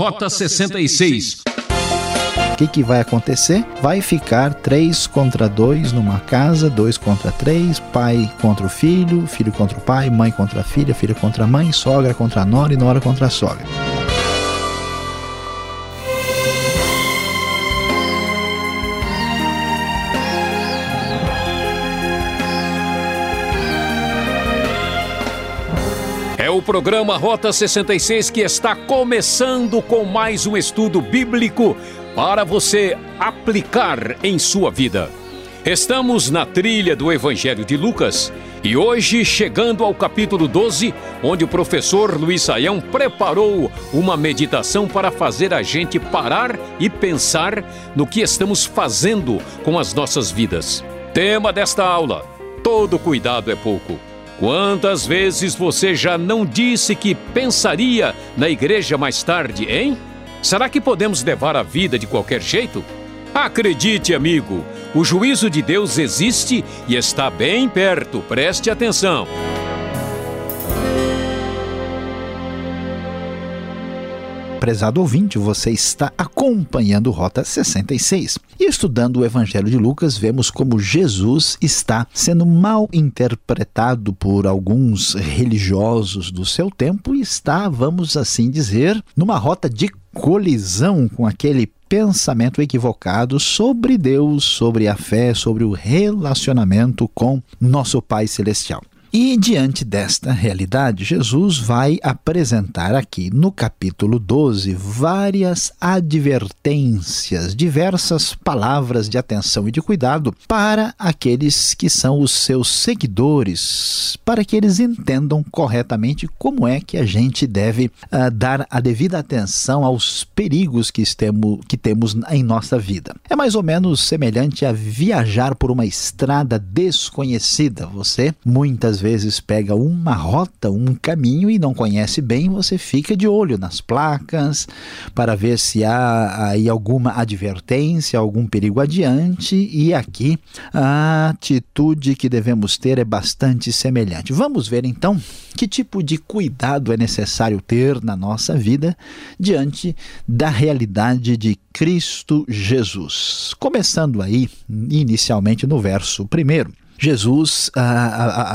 Rota 66. O que, que vai acontecer? Vai ficar três contra dois numa casa, dois contra três, pai contra o filho, filho contra o pai, mãe contra a filha, filha contra a mãe, sogra contra a nora e nora contra a sogra. O programa Rota 66 que está começando com mais um estudo bíblico para você aplicar em sua vida. Estamos na trilha do Evangelho de Lucas e hoje chegando ao capítulo 12, onde o professor Luiz Saião preparou uma meditação para fazer a gente parar e pensar no que estamos fazendo com as nossas vidas. Tema desta aula: todo cuidado é pouco. Quantas vezes você já não disse que pensaria na igreja mais tarde, hein? Será que podemos levar a vida de qualquer jeito? Acredite, amigo, o juízo de Deus existe e está bem perto, preste atenção. Prezado ouvinte, você está acompanhando Rota 66. E estudando o Evangelho de Lucas, vemos como Jesus está sendo mal interpretado por alguns religiosos do seu tempo e está, vamos assim dizer, numa rota de colisão com aquele pensamento equivocado sobre Deus, sobre a fé, sobre o relacionamento com nosso Pai Celestial. E diante desta realidade, Jesus vai apresentar aqui no capítulo 12 várias advertências, diversas palavras de atenção e de cuidado para aqueles que são os seus seguidores, para que eles entendam corretamente como é que a gente deve uh, dar a devida atenção aos perigos que, estemos, que temos em nossa vida. É mais ou menos semelhante a viajar por uma estrada desconhecida. Você muitas vezes pega uma rota, um caminho e não conhece bem, você fica de olho nas placas para ver se há aí alguma advertência, algum perigo adiante. E aqui a atitude que devemos ter é bastante semelhante. Vamos ver então que tipo de cuidado é necessário ter na nossa vida diante da realidade de Cristo Jesus. Começando aí, inicialmente no verso primeiro. Jesus,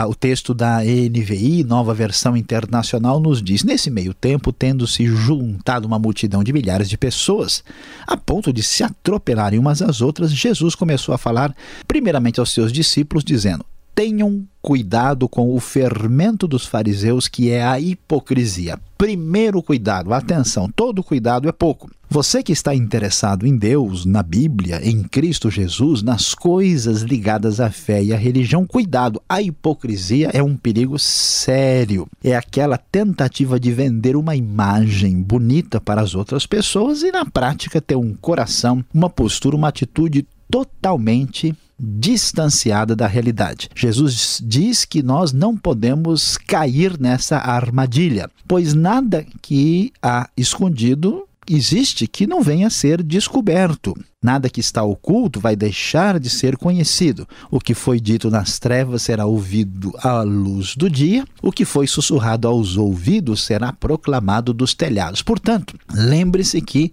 o texto da NVI, nova versão internacional, nos diz: nesse meio tempo, tendo se juntado uma multidão de milhares de pessoas, a ponto de se atropelarem umas às outras, Jesus começou a falar, primeiramente aos seus discípulos, dizendo: Tenham cuidado com o fermento dos fariseus, que é a hipocrisia. Primeiro cuidado, atenção, todo cuidado é pouco. Você que está interessado em Deus, na Bíblia, em Cristo Jesus, nas coisas ligadas à fé e à religião, cuidado. A hipocrisia é um perigo sério. É aquela tentativa de vender uma imagem bonita para as outras pessoas e, na prática, ter um coração, uma postura, uma atitude totalmente distanciada da realidade. Jesus diz que nós não podemos cair nessa armadilha, pois nada que há escondido existe que não venha a ser descoberto. Nada que está oculto vai deixar de ser conhecido. O que foi dito nas trevas será ouvido à luz do dia, o que foi sussurrado aos ouvidos será proclamado dos telhados. Portanto, lembre-se que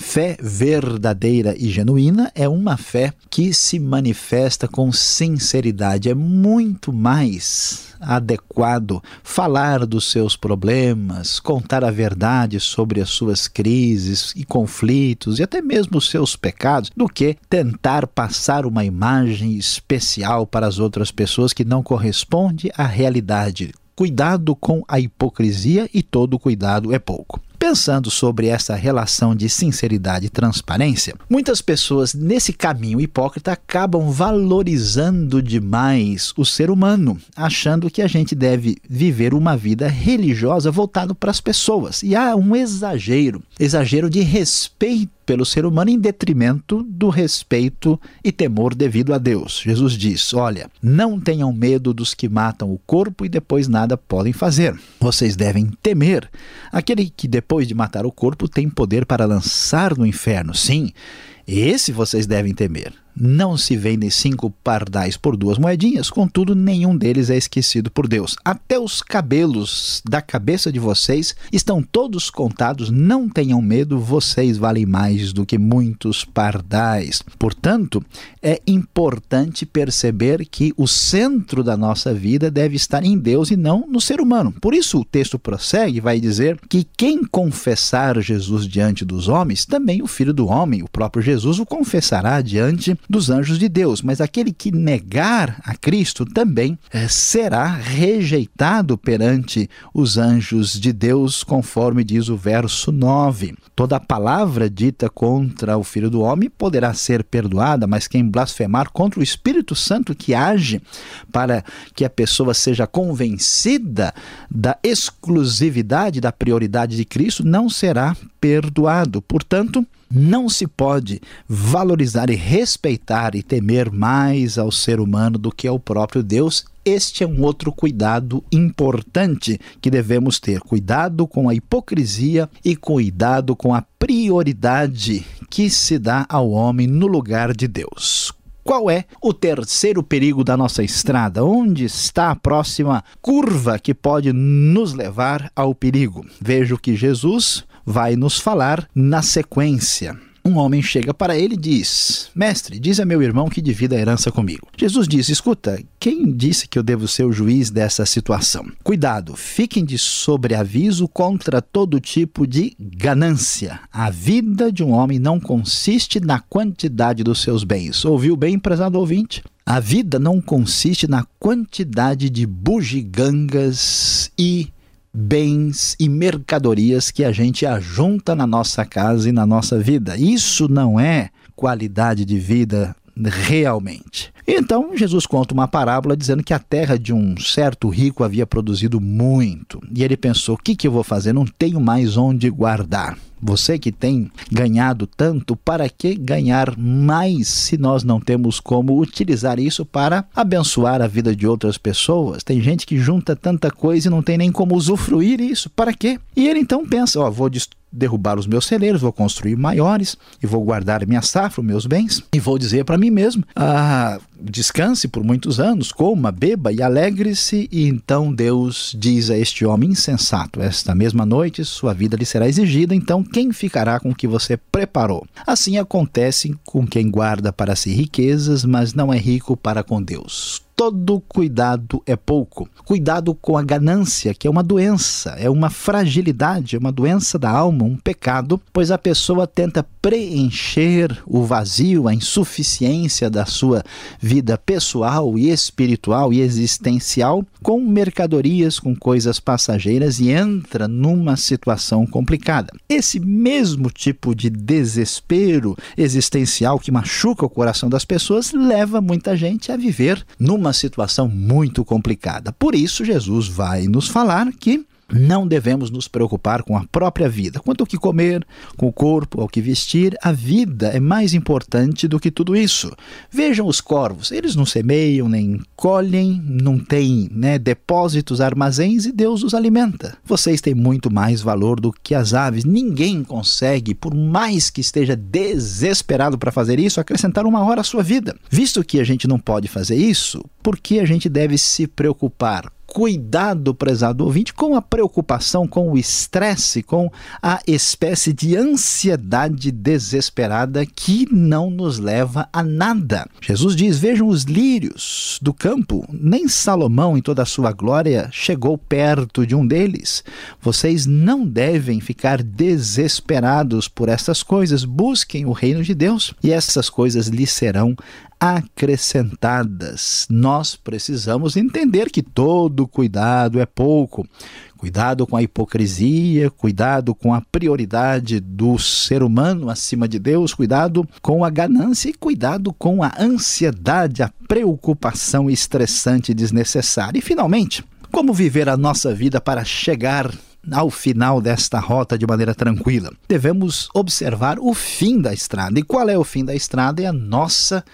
fé verdadeira e genuína é uma fé que se manifesta com sinceridade, é muito mais adequado falar dos seus problemas, contar a verdade sobre as suas crises e conflitos e até mesmo os seus pecados, do que tentar passar uma imagem especial para as outras pessoas que não corresponde à realidade. Cuidado com a hipocrisia e todo cuidado é pouco. Pensando sobre essa relação de sinceridade e transparência, muitas pessoas nesse caminho hipócrita acabam valorizando demais o ser humano, achando que a gente deve viver uma vida religiosa voltada para as pessoas. E há um exagero, exagero de respeito pelo ser humano em detrimento do respeito e temor devido a Deus. Jesus diz: Olha, não tenham medo dos que matam o corpo e depois nada podem fazer. Vocês devem temer aquele que depois de matar o corpo tem poder para lançar no inferno. Sim, Esse vocês devem temer. Não se vendem cinco pardais por duas moedinhas, contudo, nenhum deles é esquecido por Deus. Até os cabelos da cabeça de vocês estão todos contados. Não tenham medo, vocês valem mais do que muitos pardais. Portanto, é importante perceber que o centro da nossa vida deve estar em Deus e não no ser humano. Por isso, o texto prossegue e vai dizer que quem confessar Jesus diante dos homens, também o Filho do Homem, o próprio Jesus, o confessará diante dos anjos de Deus, mas aquele que negar a Cristo também é, será rejeitado perante os anjos de Deus, conforme diz o verso 9. Toda palavra dita contra o Filho do Homem poderá ser perdoada, mas quem blasfemar contra o Espírito Santo que age para que a pessoa seja convencida da exclusividade, da prioridade de Cristo, não será perdoado. Portanto, não se pode valorizar e respeitar e temer mais ao ser humano do que ao próprio Deus. Este é um outro cuidado importante que devemos ter. Cuidado com a hipocrisia e cuidado com a prioridade que se dá ao homem no lugar de Deus. Qual é o terceiro perigo da nossa estrada? Onde está a próxima curva que pode nos levar ao perigo? Veja o que Jesus vai nos falar na sequência. Um homem chega para ele e diz: Mestre, diz a meu irmão que divida a herança comigo. Jesus diz: Escuta, quem disse que eu devo ser o juiz dessa situação? Cuidado, fiquem de sobreaviso contra todo tipo de ganância. A vida de um homem não consiste na quantidade dos seus bens. Ouviu bem, prezado ouvinte? A vida não consiste na quantidade de bugigangas e bens e mercadorias que a gente ajunta na nossa casa e na nossa vida. Isso não é qualidade de vida realmente. Então Jesus conta uma parábola dizendo que a terra de um certo rico havia produzido muito. E ele pensou: o que, que eu vou fazer? Não tenho mais onde guardar. Você que tem ganhado tanto, para que ganhar mais se nós não temos como utilizar isso para abençoar a vida de outras pessoas? Tem gente que junta tanta coisa e não tem nem como usufruir isso. Para quê? E ele então pensa: ó, vou derrubar os meus celeiros, vou construir maiores e vou guardar minha safra, meus bens, e vou dizer para mim mesmo: ah, descanse por muitos anos, coma, beba e alegre-se. E então Deus diz a este homem insensato: Esta mesma noite sua vida lhe será exigida, então quem ficará com o que você preparou? Assim acontece com quem guarda para si riquezas, mas não é rico para com Deus todo cuidado é pouco. Cuidado com a ganância, que é uma doença, é uma fragilidade, é uma doença da alma, um pecado, pois a pessoa tenta preencher o vazio, a insuficiência da sua vida pessoal e espiritual e existencial com mercadorias, com coisas passageiras e entra numa situação complicada. Esse mesmo tipo de desespero existencial que machuca o coração das pessoas leva muita gente a viver numa uma situação muito complicada. Por isso, Jesus vai nos falar que não devemos nos preocupar com a própria vida. Quanto ao que comer, com o corpo, ao que vestir, a vida é mais importante do que tudo isso. Vejam os corvos, eles não semeiam nem colhem, não têm né, depósitos, armazéns e Deus os alimenta. Vocês têm muito mais valor do que as aves. Ninguém consegue, por mais que esteja desesperado para fazer isso, acrescentar uma hora à sua vida. Visto que a gente não pode fazer isso, por que a gente deve se preocupar? Cuidado, prezado ouvinte, com a preocupação, com o estresse, com a espécie de ansiedade desesperada que não nos leva a nada. Jesus diz: Vejam os lírios do campo, nem Salomão, em toda a sua glória, chegou perto de um deles. Vocês não devem ficar desesperados por essas coisas. Busquem o reino de Deus e essas coisas lhes serão acrescentadas. Nós precisamos entender que todo cuidado é pouco. Cuidado com a hipocrisia, cuidado com a prioridade do ser humano acima de Deus, cuidado com a ganância e cuidado com a ansiedade, a preocupação estressante e desnecessária. E, finalmente, como viver a nossa vida para chegar ao final desta rota de maneira tranquila? Devemos observar o fim da estrada. E qual é o fim da estrada? É a nossa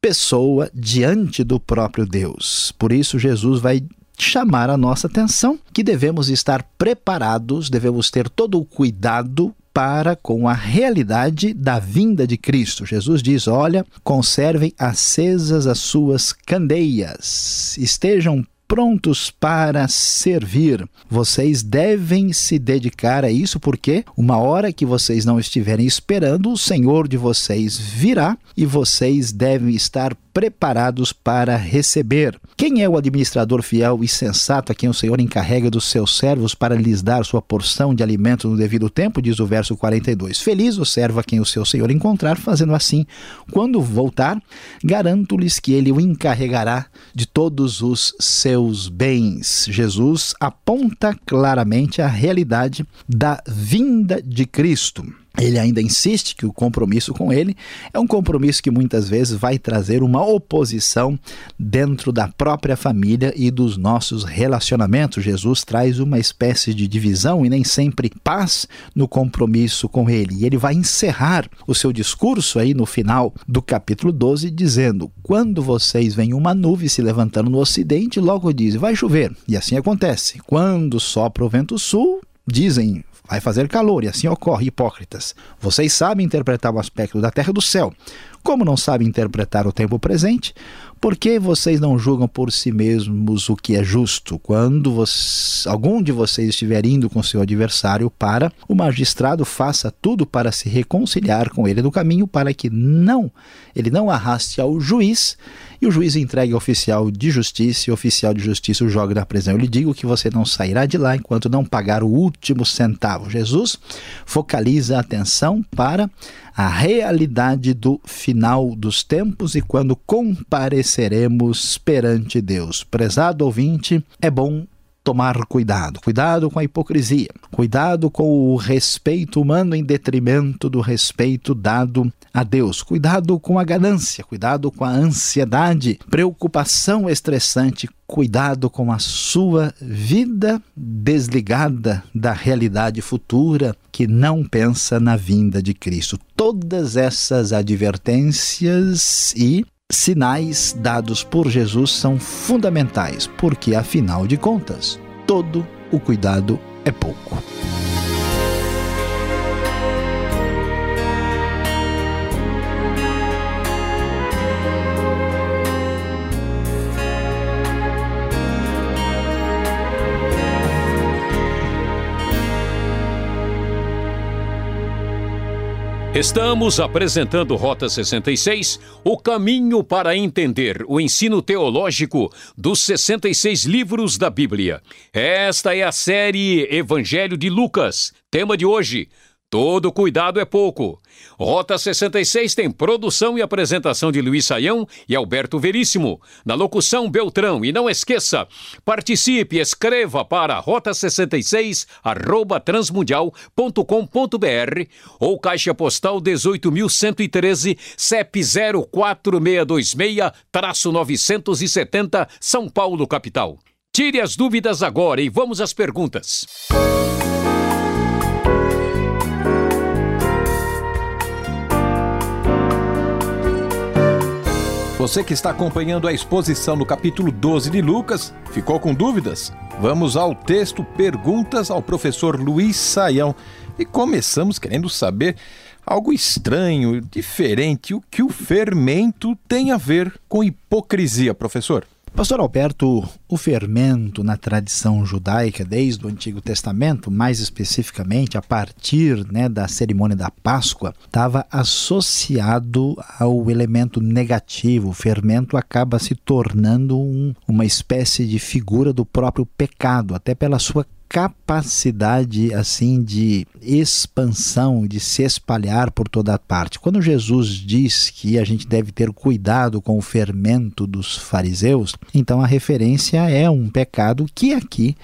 pessoa diante do próprio Deus. Por isso, Jesus vai chamar a nossa atenção que devemos estar preparados, devemos ter todo o cuidado para com a realidade da vinda de Cristo. Jesus diz: Olha, conservem acesas as suas candeias, estejam prontos para servir. Vocês devem se dedicar a isso porque uma hora que vocês não estiverem esperando, o Senhor de vocês virá e vocês devem estar preparados para receber. Quem é o administrador fiel e sensato a quem o Senhor encarrega dos seus servos para lhes dar sua porção de alimento no devido tempo? Diz o verso 42. Feliz o servo a quem o seu Senhor encontrar, fazendo assim. Quando voltar, garanto-lhes que ele o encarregará de todos os seus bens. Jesus aponta claramente a realidade da vinda de Cristo ele ainda insiste que o compromisso com ele é um compromisso que muitas vezes vai trazer uma oposição dentro da própria família e dos nossos relacionamentos. Jesus traz uma espécie de divisão e nem sempre paz no compromisso com ele. E ele vai encerrar o seu discurso aí no final do capítulo 12 dizendo: "Quando vocês veem uma nuvem se levantando no ocidente, logo dizem: vai chover". E assim acontece. Quando sopra o vento sul, dizem vai fazer calor, e assim ocorre, hipócritas. Vocês sabem interpretar o aspecto da terra e do céu. Como não sabem interpretar o tempo presente, por que vocês não julgam por si mesmos o que é justo? Quando você, algum de vocês estiver indo com seu adversário para, o magistrado faça tudo para se reconciliar com ele no caminho, para que não ele não arraste ao juiz e o juiz entregue oficial de justiça e o oficial de justiça o jogue na prisão. Eu lhe digo que você não sairá de lá enquanto não pagar o último centavo. Jesus focaliza a atenção para a realidade do final dos tempos e quando compareceremos perante Deus. Prezado ouvinte, é bom tomar cuidado. Cuidado com a hipocrisia. Cuidado com o respeito humano em detrimento do respeito dado a Deus. Cuidado com a ganância. Cuidado com a ansiedade, preocupação estressante. Cuidado com a sua vida desligada da realidade futura que não pensa na vinda de Cristo. Todas essas advertências e sinais dados por Jesus são fundamentais, porque afinal de contas, todo o cuidado é pouco. Estamos apresentando Rota 66, o caminho para entender o ensino teológico dos 66 livros da Bíblia. Esta é a série Evangelho de Lucas. Tema de hoje: Todo cuidado é pouco. Rota 66 tem produção e apresentação de Luiz Saião e Alberto Veríssimo. Na locução Beltrão. E não esqueça, participe, escreva para rota66 arroba transmundial.com.br ou caixa postal 18.113 CEP 04626-970 São Paulo, capital. Tire as dúvidas agora e vamos às perguntas. Você que está acompanhando a exposição no capítulo 12 de Lucas, ficou com dúvidas? Vamos ao texto Perguntas ao professor Luiz Saião e começamos querendo saber algo estranho, diferente, o que o fermento tem a ver com hipocrisia, professor. Pastor Alberto, o fermento na tradição judaica, desde o Antigo Testamento, mais especificamente a partir né, da cerimônia da Páscoa, estava associado ao elemento negativo. O fermento acaba se tornando um, uma espécie de figura do próprio pecado, até pela sua capacidade assim de expansão, de se espalhar por toda parte. Quando Jesus diz que a gente deve ter cuidado com o fermento dos fariseus, então a referência é um pecado que aqui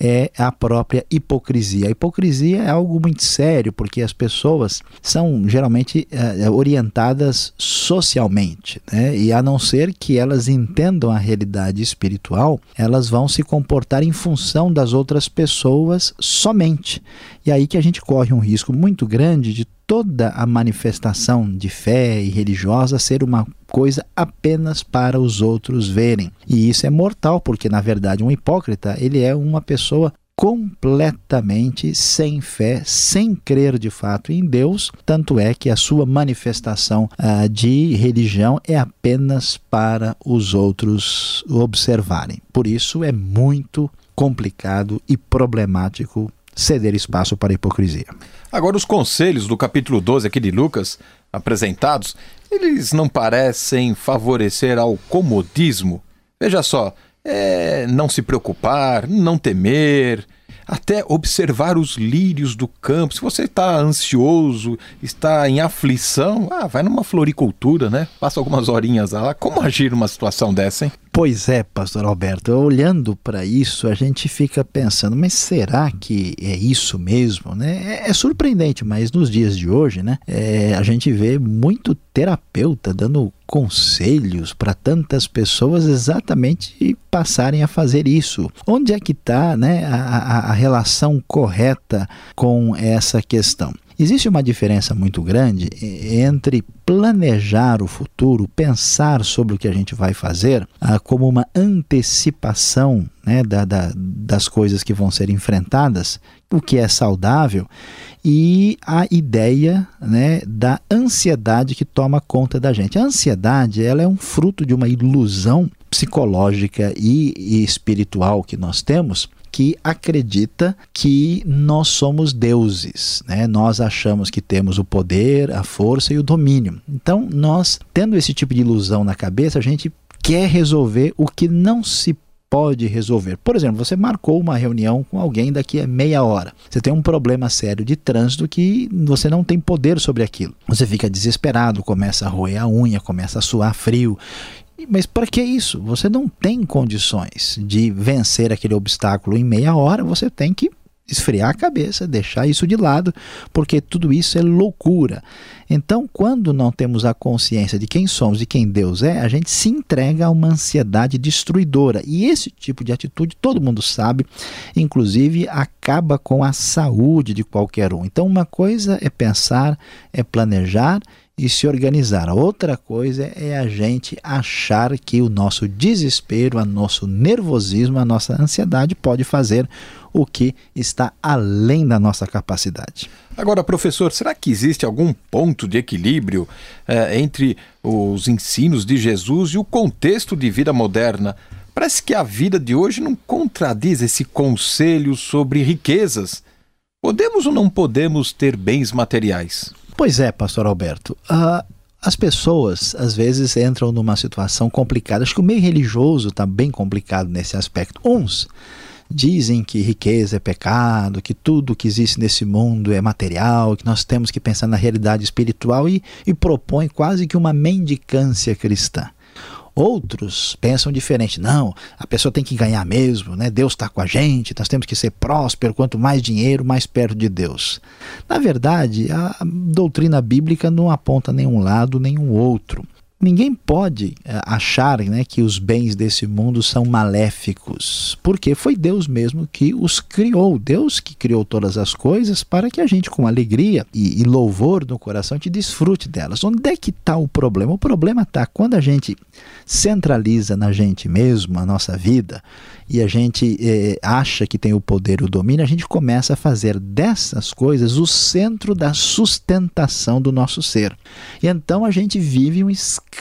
é a própria hipocrisia. A hipocrisia é algo muito sério, porque as pessoas são geralmente é, orientadas socialmente, né? e a não ser que elas entendam a realidade espiritual, elas vão se comportar em função das outras pessoas somente. E aí que a gente corre um risco muito grande de toda a manifestação de fé e religiosa ser uma coisa apenas para os outros verem. E isso é mortal, porque na verdade um hipócrita, ele é uma pessoa completamente sem fé, sem crer de fato em Deus, tanto é que a sua manifestação uh, de religião é apenas para os outros observarem. Por isso é muito complicado e problemático ceder espaço para a hipocrisia. Agora, os conselhos do capítulo 12 aqui de Lucas, apresentados, eles não parecem favorecer ao comodismo. Veja só, é não se preocupar, não temer, até observar os lírios do campo. Se você está ansioso, está em aflição, ah, vai numa floricultura, né? Passa algumas horinhas lá. Como agir numa situação dessa, hein? Pois é, pastor Alberto, olhando para isso, a gente fica pensando, mas será que é isso mesmo? Né? É, é surpreendente, mas nos dias de hoje, né, é, a gente vê muito terapeuta dando conselhos para tantas pessoas exatamente passarem a fazer isso. Onde é que está né, a, a, a relação correta com essa questão? Existe uma diferença muito grande entre planejar o futuro, pensar sobre o que a gente vai fazer, ah, como uma antecipação né, da, da, das coisas que vão ser enfrentadas, o que é saudável, e a ideia né, da ansiedade que toma conta da gente. A ansiedade ela é um fruto de uma ilusão psicológica e, e espiritual que nós temos que acredita que nós somos deuses, né? Nós achamos que temos o poder, a força e o domínio. Então, nós tendo esse tipo de ilusão na cabeça, a gente quer resolver o que não se pode resolver. Por exemplo, você marcou uma reunião com alguém daqui a meia hora. Você tem um problema sério de trânsito que você não tem poder sobre aquilo. Você fica desesperado, começa a roer a unha, começa a suar frio mas para que isso? Você não tem condições de vencer aquele obstáculo em meia hora, você tem que esfriar a cabeça, deixar isso de lado, porque tudo isso é loucura. Então, quando não temos a consciência de quem somos e quem Deus é, a gente se entrega a uma ansiedade destruidora. E esse tipo de atitude, todo mundo sabe, inclusive acaba com a saúde de qualquer um. Então, uma coisa é pensar, é planejar e se organizar. Outra coisa é a gente achar que o nosso desespero, o nosso nervosismo, a nossa ansiedade pode fazer o que está além da nossa capacidade. Agora, professor, será que existe algum ponto de equilíbrio é, entre os ensinos de Jesus e o contexto de vida moderna? Parece que a vida de hoje não contradiz esse conselho sobre riquezas. Podemos ou não podemos ter bens materiais? Pois é, pastor Alberto. Uh, as pessoas às vezes entram numa situação complicada. Acho que o meio religioso está bem complicado nesse aspecto. Uns dizem que riqueza é pecado, que tudo que existe nesse mundo é material, que nós temos que pensar na realidade espiritual e, e propõem quase que uma mendicância cristã. Outros pensam diferente. Não, a pessoa tem que ganhar mesmo, né? Deus está com a gente, nós temos que ser próspero. Quanto mais dinheiro, mais perto de Deus. Na verdade, a doutrina bíblica não aponta nenhum lado, nenhum outro. Ninguém pode eh, achar né, que os bens desse mundo são maléficos, porque foi Deus mesmo que os criou, Deus que criou todas as coisas para que a gente, com alegria e, e louvor no coração, te desfrute delas. Onde é que está o problema? O problema está quando a gente centraliza na gente mesmo a nossa vida e a gente eh, acha que tem o poder e o domínio, a gente começa a fazer dessas coisas o centro da sustentação do nosso ser. E então a gente vive um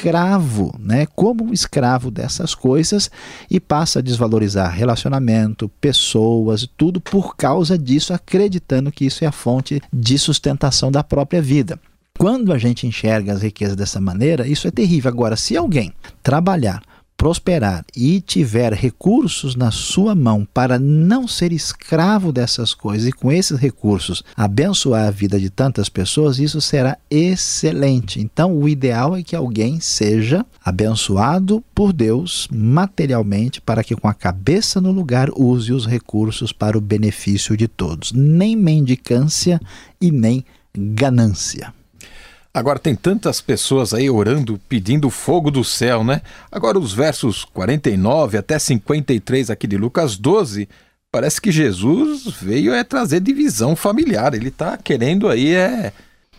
escravo, né? Como um escravo dessas coisas e passa a desvalorizar relacionamento, pessoas, tudo por causa disso, acreditando que isso é a fonte de sustentação da própria vida. Quando a gente enxerga as riquezas dessa maneira, isso é terrível. Agora, se alguém trabalhar, prosperar e tiver recursos na sua mão para não ser escravo dessas coisas e com esses recursos abençoar a vida de tantas pessoas, isso será excelente. Então, o ideal é que alguém seja abençoado por Deus materialmente para que com a cabeça no lugar use os recursos para o benefício de todos. Nem mendicância e nem ganância. Agora tem tantas pessoas aí orando, pedindo fogo do céu, né? Agora os versos 49 até 53 aqui de Lucas 12, parece que Jesus veio é trazer divisão familiar. Ele está querendo aí é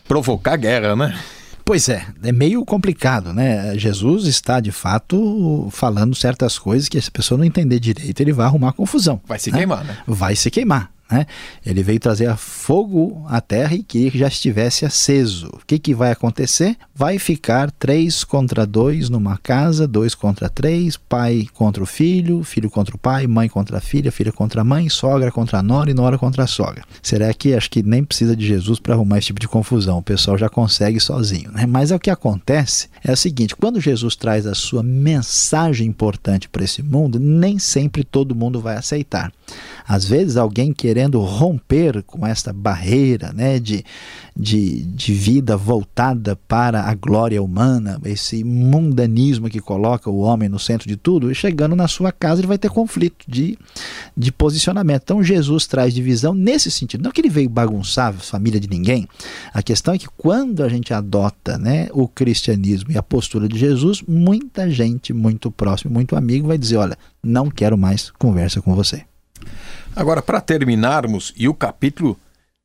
provocar guerra, né? Pois é, é meio complicado, né? Jesus está de fato falando certas coisas que se a pessoa não entender direito, ele vai arrumar confusão. Vai se né? queimar, né? Vai se queimar. Né? Ele veio trazer fogo à terra e queria que já estivesse aceso. O que, que vai acontecer? Vai ficar três contra dois numa casa, dois contra três, pai contra o filho, filho contra o pai, mãe contra a filha, filha contra a mãe, sogra contra a nora e nora contra a sogra. Será que acho que nem precisa de Jesus para arrumar esse tipo de confusão? O pessoal já consegue sozinho. Né? Mas é o que acontece é o seguinte: quando Jesus traz a sua mensagem importante para esse mundo, nem sempre todo mundo vai aceitar. Às vezes, alguém querendo romper com esta barreira né, de, de, de vida voltada para a glória humana, esse mundanismo que coloca o homem no centro de tudo, e chegando na sua casa ele vai ter conflito de, de posicionamento. Então, Jesus traz divisão nesse sentido. Não que ele veio bagunçar a família de ninguém, a questão é que quando a gente adota né, o cristianismo e a postura de Jesus, muita gente muito próxima, muito amigo, vai dizer: Olha, não quero mais conversa com você. Agora, para terminarmos, e o capítulo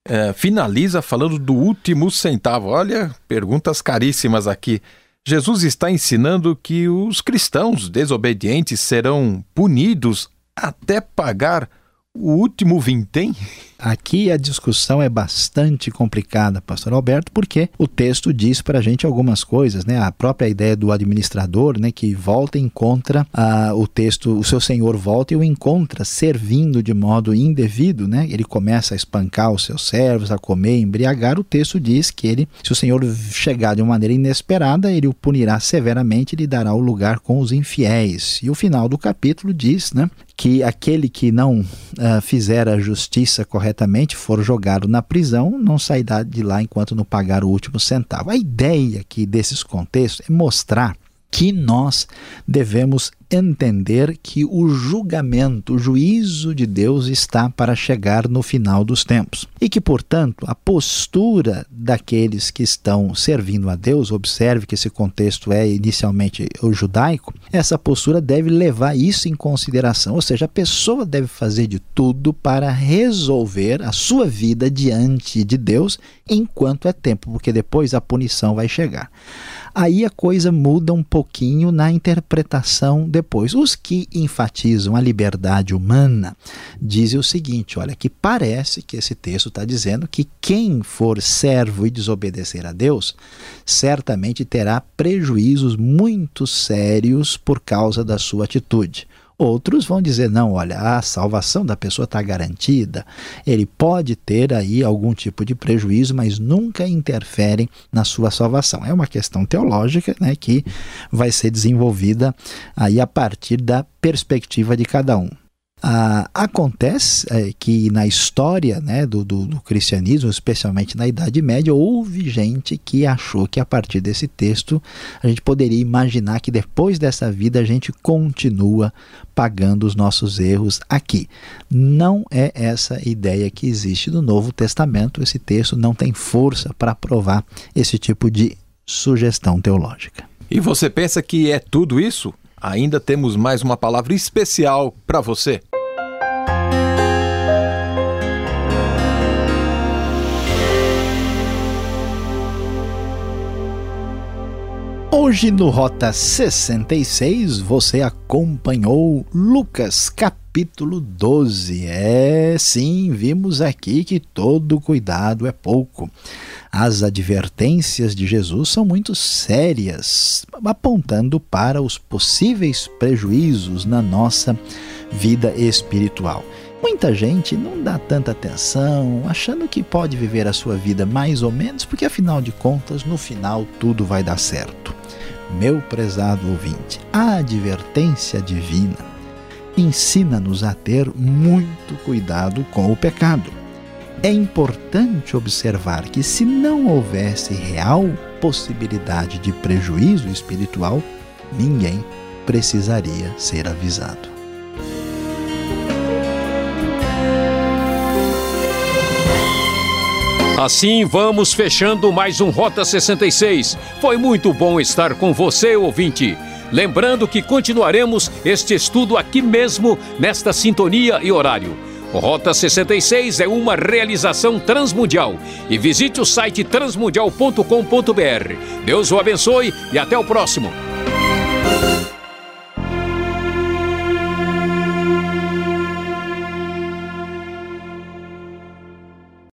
é, finaliza falando do último centavo. Olha, perguntas caríssimas aqui. Jesus está ensinando que os cristãos desobedientes serão punidos até pagar o último vintém? Aqui a discussão é bastante complicada, pastor Alberto, porque o texto diz para a gente algumas coisas, né? A própria ideia do administrador, né, que volta e encontra ah, o texto, o seu senhor volta e o encontra servindo de modo indevido, né? Ele começa a espancar os seus servos, a comer, embriagar. O texto diz que ele, se o senhor chegar de uma maneira inesperada, ele o punirá severamente e lhe dará o lugar com os infiéis. E o final do capítulo diz, né, que aquele que não uh, fizer a justiça corretamente for jogado na prisão, não sairá de lá enquanto não pagar o último centavo. A ideia aqui desses contextos é mostrar que nós devemos entender que o julgamento, o juízo de Deus está para chegar no final dos tempos. E que, portanto, a postura daqueles que estão servindo a Deus, observe que esse contexto é inicialmente o judaico, essa postura deve levar isso em consideração, ou seja, a pessoa deve fazer de tudo para resolver a sua vida diante de Deus enquanto é tempo, porque depois a punição vai chegar. Aí a coisa muda um pouquinho na interpretação depois. Os que enfatizam a liberdade humana dizem o seguinte: olha, que parece que esse texto está dizendo que quem for servo e desobedecer a Deus certamente terá prejuízos muito sérios por causa da sua atitude. Outros vão dizer: não, olha, a salvação da pessoa está garantida, ele pode ter aí algum tipo de prejuízo, mas nunca interferem na sua salvação. É uma questão teológica né, que vai ser desenvolvida aí a partir da perspectiva de cada um. Ah, acontece é, que na história né, do, do, do, cristianismo, especialmente na Idade Média, houve gente que achou que a partir desse texto a gente poderia imaginar que depois dessa vida a gente continua pagando os nossos erros aqui. Não é essa ideia que existe no Novo Testamento. Esse texto não tem força para provar esse tipo de sugestão teológica. E você pensa que é tudo isso? Ainda temos mais uma palavra especial para você. Hoje no Rota 66 você acompanhou Lucas capítulo 12. É sim, vimos aqui que todo cuidado é pouco. As advertências de Jesus são muito sérias, apontando para os possíveis prejuízos na nossa vida espiritual. Muita gente não dá tanta atenção, achando que pode viver a sua vida mais ou menos, porque afinal de contas, no final tudo vai dar certo. Meu prezado ouvinte, a advertência divina ensina-nos a ter muito cuidado com o pecado é importante observar que, se não houvesse real possibilidade de prejuízo espiritual, ninguém precisaria ser avisado. Assim vamos fechando mais um Rota 66. Foi muito bom estar com você, ouvinte. Lembrando que continuaremos este estudo aqui mesmo, nesta sintonia e horário. Rota 66 é uma realização transmundial. E visite o site transmundial.com.br. Deus o abençoe e até o próximo.